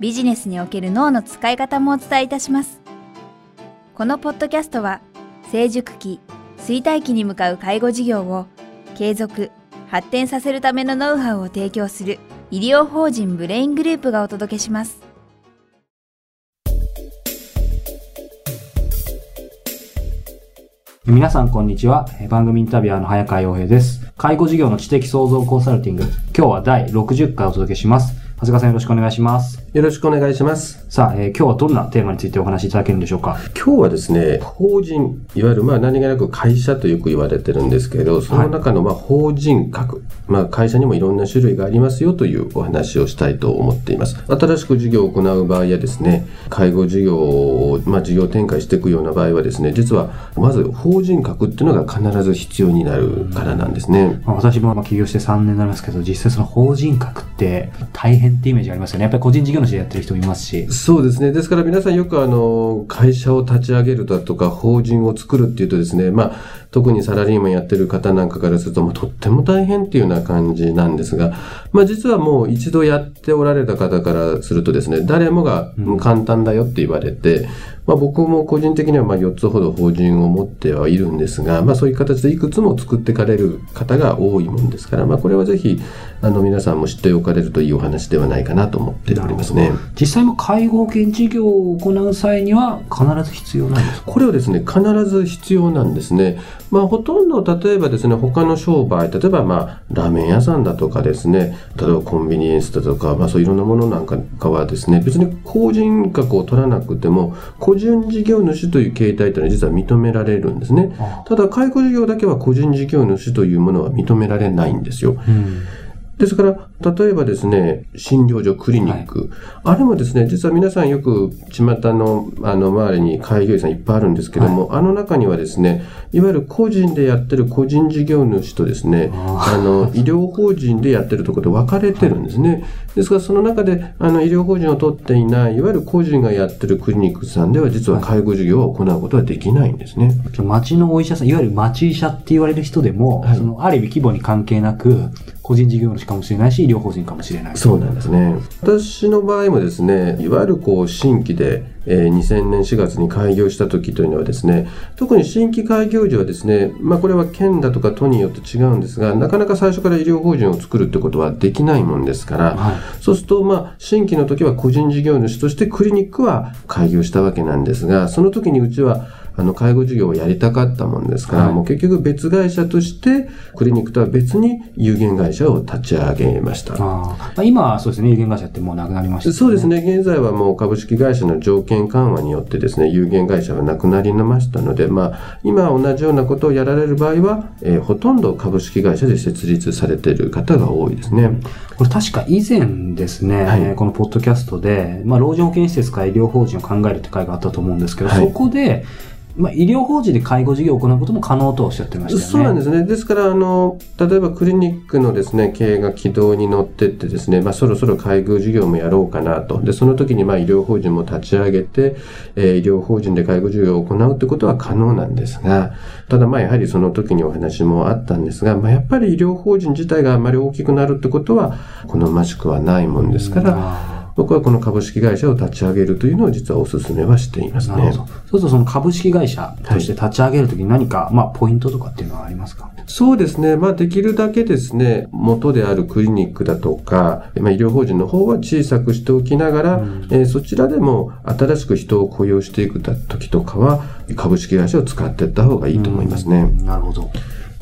ビジネスにおける脳の使い方もお伝えいたします。このポッドキャストは、成熟期、衰退期に向かう介護事業を継続、発展させるためのノウハウを提供する医療法人ブレイングループがお届けします。皆さんこんにちは。番組インタビュアーの早川洋平です。介護事業の知的創造コンサルティング。今日は第60回お届けします。長谷川さんよろしくお願いします。よろしくお願いします。さあ、えー、今日はどんなテーマについてお話しいただけるんでしょうか？今日はですね、法人、いわゆるまあ何気なく会社とよく言われてるんですけど、その中のまあ法人格、まあ会社にもいろんな種類がありますよというお話をしたいと思っています。新しく事業を行う場合やですね、介護事業を、まあ事業展開していくような場合はですね、実はまず法人格っていうのが必ず必要になるからなんですね。まあ、私もまあ起業して3年になりますけど、実際その法人格って大変ってイメージありますよね。やっぱり個人事業主でやってる人もいますし。そうですね。ですから皆さんよくあの、会社を立ち上げるだとか、法人を作るっていうとですね、まあ、特にサラリーマンやってる方なんかからすると、もうとっても大変っていうような感じなんですが、まあ実はもう一度やっておられた方からするとですね、誰もが簡単だよって言われて、まあ、僕も個人的にはまあ4つほど法人を持ってはいるんですが、まあ、そういう形でいくつも作っていかれる方が多いもんですから、まあ、これはぜひあの皆さんも知っておかれるといいお話ではないかなと思っておりますね。実際も介護保険事業を行う際には必ず必要なんですか？これはですね、必ず必要なんですね。まあ、ほとんど例えばですね、他の商売、例えばまあ、ラーメン屋さんだとかですね、例えばコンビニエンスだとか、まあそういろんなものなんかはですね、別に法人格を取らなくても、個人事業主という形態というのは実は認められるんですね。ただ、介護事業だけは個人事業主というものは認められないんですよ。うんですから、例えばですね、診療所、クリニック、はい、あれもですね、実は皆さんよく巷のあの周りに開業医さんいっぱいあるんですけども、はい、あの中にはですね、いわゆる個人でやってる個人事業主とですね、あの医療法人でやってるところで分かれてるんですね。ですから、その中であの医療法人を取っていない、いわゆる個人がやってるクリニックさんでは、実は介護事業を行うことはできないんですね。町のお医者さん、いわゆる町医者って言われる人でも、はい、そのある意味規模に関係なく、個人事業主かもしれないし、医療法人かもしれない。そうなんですね。私の場合もですね、いわゆるこう新規で、えー、2000年4月に開業した時というのはですね、特に新規開業時はですね、まあこれは県だとか都によって違うんですが、なかなか最初から医療法人を作るってことはできないもんですから、はい、そうするとまあ新規の時は個人事業主としてクリニックは開業したわけなんですが、その時にうちはあの、介護事業をやりたかったもんですから、はい、もう結局別会社として、クリニックとは別に有限会社を立ち上げました。あ今はそうですね、有限会社ってもうなくなりました、ね、そうですね、現在はもう株式会社の条件緩和によってですね、有限会社はなくなりましたので、まあ、今同じようなことをやられる場合は、えー、ほとんど株式会社で設立されている方が多いですね。これ確か以前ですね、はい、このポッドキャストで、まあ、老人保健施設か医療法人を考えるって会があったと思うんですけど、はい、そこで、まあ、医療法人で介護事業を行うことも可能とおっしゃってましたよね。そうなんですね。ですから、あの、例えばクリニックのですね、経営が軌道に乗ってってですね、まあ、そろそろ介護事業もやろうかなと。で、その時に、まあ、医療法人も立ち上げて、えー、医療法人で介護事業を行うってことは可能なんですが、ただ、まあ、やはりその時にお話もあったんですが、まあ、やっぱり医療法人自体があまり大きくなるってことは、好ましくはないもんですから、僕はこの株式会社を立ち上げるというのを実はお勧めはしていますね。そうするとその株式会社として立ち上げるときに何か、はい、まあポイントとかっていうのはありますか？そうですね。まあできるだけですね、元であるクリニックだとか、まあ医療法人の方は小さくしておきながら、うん、えー、そちらでも新しく人を雇用していく時とかは株式会社を使っていった方がいいと思いますね。うん、なるほど。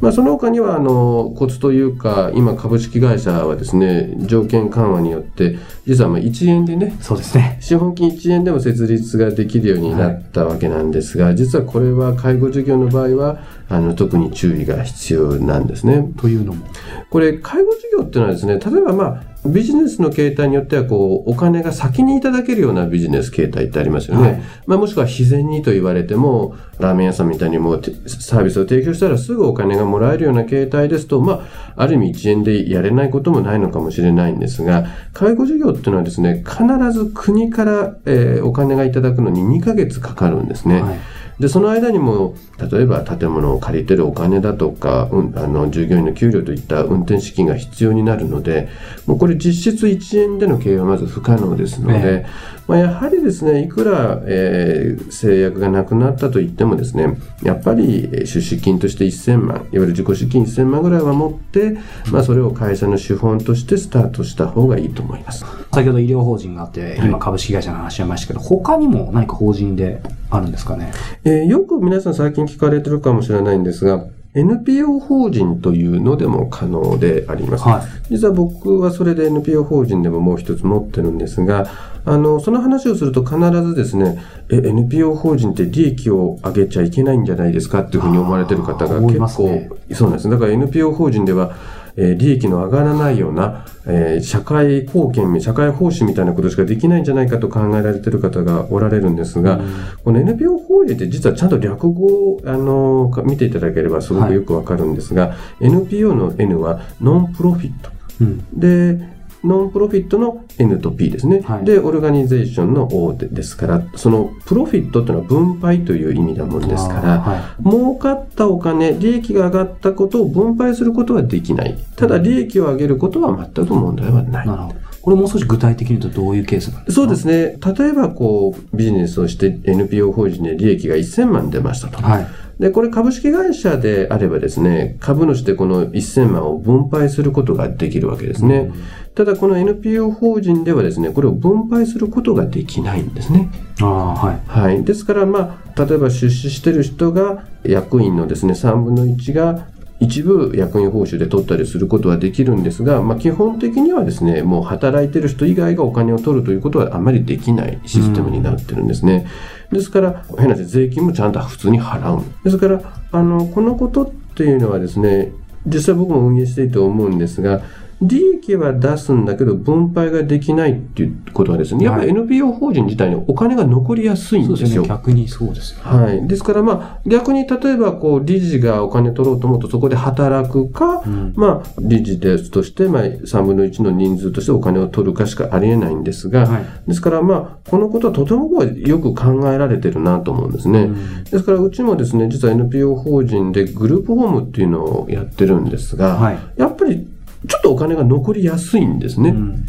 まあ、その他には、あの、コツというか、今株式会社はですね、条件緩和によって、実はまあ1円でね、そうですね。資本金1円でも設立ができるようになったわけなんですが、はい、実はこれは介護事業の場合は、あの、特に注意が必要なんですね。というのもこれ、介護事業っていうのはですね、例えばまあ、ビジネスの形態によっては、こう、お金が先にいただけるようなビジネス形態ってありますよね。はい、まあ、もしくは自然にと言われても、ラーメン屋さんみたいにもうサービスを提供したらすぐお金がもらえるような形態ですと、まあ、ある意味1円でやれないこともないのかもしれないんですが、介護事業っていうのはですね、必ず国から、えー、お金がいただくのに2ヶ月かかるんですね。はいで、その間にも、例えば建物を借りてるお金だとか、うん、あの、従業員の給料といった運転資金が必要になるので、もうこれ実質1円での経営はまず不可能ですので、まあ、やはりですね、いくら、えー、制約がなくなったと言ってもですね、やっぱり出資金として1000万、いわゆる自己資金1000万ぐらいは持って、まあ、それを会社の資本としてスタートした方がいいと思います。先ほど医療法人があって、今株式会社の話しましたけど、はい、他にも何か法人であるんですかね、えー、よく皆さん最近聞かれてるかもしれないんですが、NPO 法人というのでも可能であります。はい、実は僕はそれで NPO 法人でももう一つ持ってるんですが、あの、その話をすると必ずですね、え、NPO 法人って利益を上げちゃいけないんじゃないですかっていうふうに思われてる方が結構、ね、そうなんです。だから NPO 法人では、えー、利益の上がらないような、えー、社会貢献、社会奉仕みたいなことしかできないんじゃないかと考えられている方がおられるんですが、うん、この NPO 法人って実はちゃんと略語を、あの見ていただければすごくよくわかるんですが、はい、NPO の N はノンプロフィット。うん、で、ノンプロフィットの N と P ですね。はい、で、オルガニゼーションの O ですから、そのプロフィットっていうのは分配という意味なもんですから、はい、儲かったお金、利益が上がったことを分配することはできない。ただ、利益を上げることは全く問題はない。な。これもう少し具体的に言うとどういうケースなんですか？そうですね。例えば、こう、ビジネスをして NPO 法人で利益が1000万出ましたと。はいで、これ株式会社であればですね、株主でこの1000万を分配することができるわけですね。ただこの NPO 法人ではですね、これを分配することができないんですね。あはい。はい。ですから、まあ、例えば出資してる人が役員のですね、3分の1が一部役員報酬で取ったりすることはできるんですが、まあ、基本的にはですね、もう働いてる人以外がお金を取るということはあまりできないシステムになってるんですね。ですから、変な話、税金もちゃんと普通に払う。ですから、あの、このことっていうのはですね、実際僕も運営していて思うんですが、利益は出すんだけど分配ができないっていうことはですね、やっぱり NPO 法人自体にお金が残りやすいんですよ。ね、逆にそうですよ、ね、はい。ですからまあ、逆に例えばこう、理事がお金取ろうと思うとそこで働くか、うん、まあ、理事ですとして、まあ、3分の1の人数としてお金を取るかしかありえないんですが、はい、ですからまあ、このことはとてもよく考えられてるなと思うんですね。うん、ですからうちもですね、実は NPO 法人でグループホームっていうのをやってるんですが、はい、やっぱりちょっとお金が残りやすいんですね。うん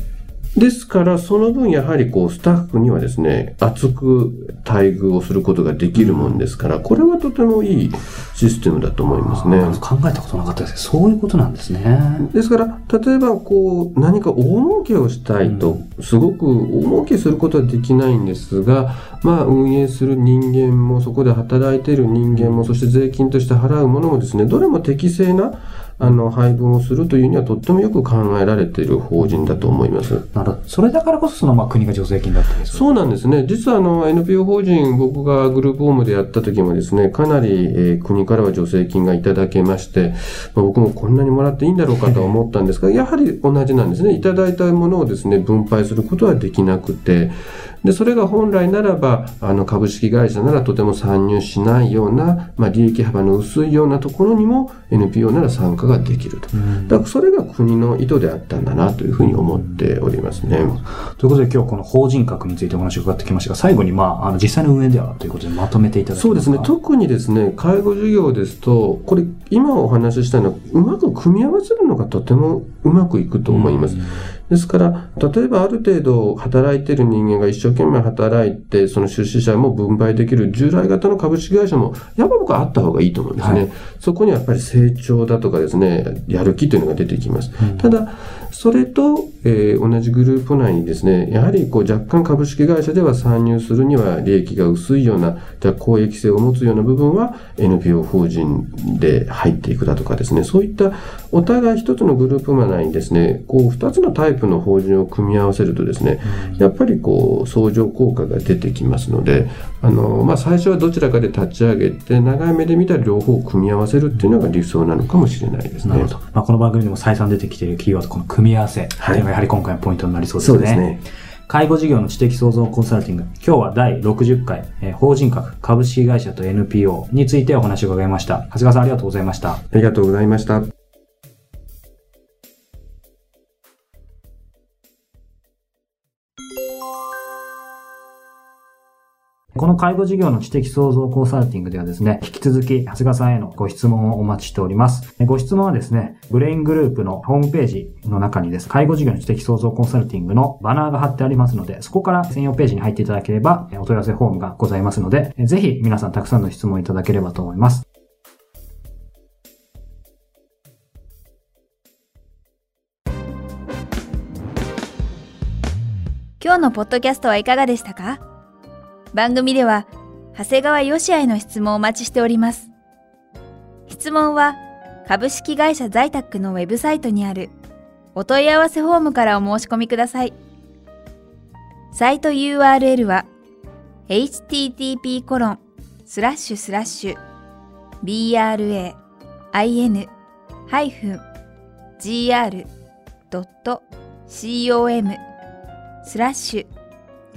ですから、その分やはりこう、スタッフにはですね、厚く待遇をすることができるもんですから、これはとてもいいシステムだと思いますね。考えたことなかったですそういうことなんですね。ですから、例えばこう、何か大儲けをしたいと、すごく大儲けすることはできないんですが、まあ、運営する人間も、そこで働いている人間も、そして税金として払うものもですね、どれも適正なあの、配分をするというにはとってもよく考えられている法人だと思います。なる。それだからこそ、その、まあ、国が助成金だったりそうなんですね。実は、あの、NPO 法人、僕がグループホームでやった時もですね、かなり、えー、国からは助成金がいただけまして、まあ、僕もこんなにもらっていいんだろうかと思ったんですが、やはり同じなんですね。いただいたものをですね、分配することはできなくて、で、それが本来ならば、あの、株式会社ならとても参入しないような、まあ、利益幅の薄いようなところにも NPO なら参加ができると。だからそれが国の意図であったんだなというふうに思っておりますね。ということで今日この法人格についてお話を伺ってきましたが、最後にまあ、あの、実際の運営ではということでまとめていただきそうですね。特にですね、介護事業ですと、これ、今お話ししたのは、うまく組み合わせるのがとてもうまくいくと思います。ですから、例えばある程度働いてる人間が一生懸命働いて、その出資者も分配できる従来型の株式会社も、やっぱ僕はあった方がいいと思うんですね。はい、そこにはやっぱり成長だとかですね、やる気というのが出てきます。うん、ただ、それと、えー、同じグループ内にですね、やはりこう若干株式会社では参入するには利益が薄いような、じゃ公益性を持つような部分は NPO 法人で入っていくだとかですね、そういったお互い一つのグループ内にですね、こう二つのタイプの法人を組み合わせるとですね、やっぱりこう相乗効果が出てきますので、あの、まあ、最初はどちらかで立ち上げて、長い目で見たら両方組み合わせるっていうのが理想なのかもしれないですね。なるほど。まあ、この番組でも再三出てきているキーワード、この組み組み合わせというのがやはり今回のポイントになりそうですね。そうですね。介護事業の知的創造コンサルティング。今日は第60回、えー、法人格、株式会社と NPO についてお話を伺いました。長谷川さんありがとうございました。ありがとうございました。この介護事業の知的創造コンサルティングではですね、引き続き、長谷川さんへのご質問をお待ちしております。ご質問はですね、ブレイングループのホームページの中にです、介護事業の知的創造コンサルティングのバナーが貼ってありますので、そこから専用ページに入っていただければ、お問い合わせフォームがございますので、ぜひ皆さんたくさんの質問いただければと思います。今日のポッドキャストはいかがでしたか？番組では、長谷川よしあへの質問をお待ちしております。質問は、株式会社在宅のウェブサイトにあるお問い合わせフォームからお申し込みください。サイト URL は http コロンスラッシュスラッシュ brain-gr.com スラッシュ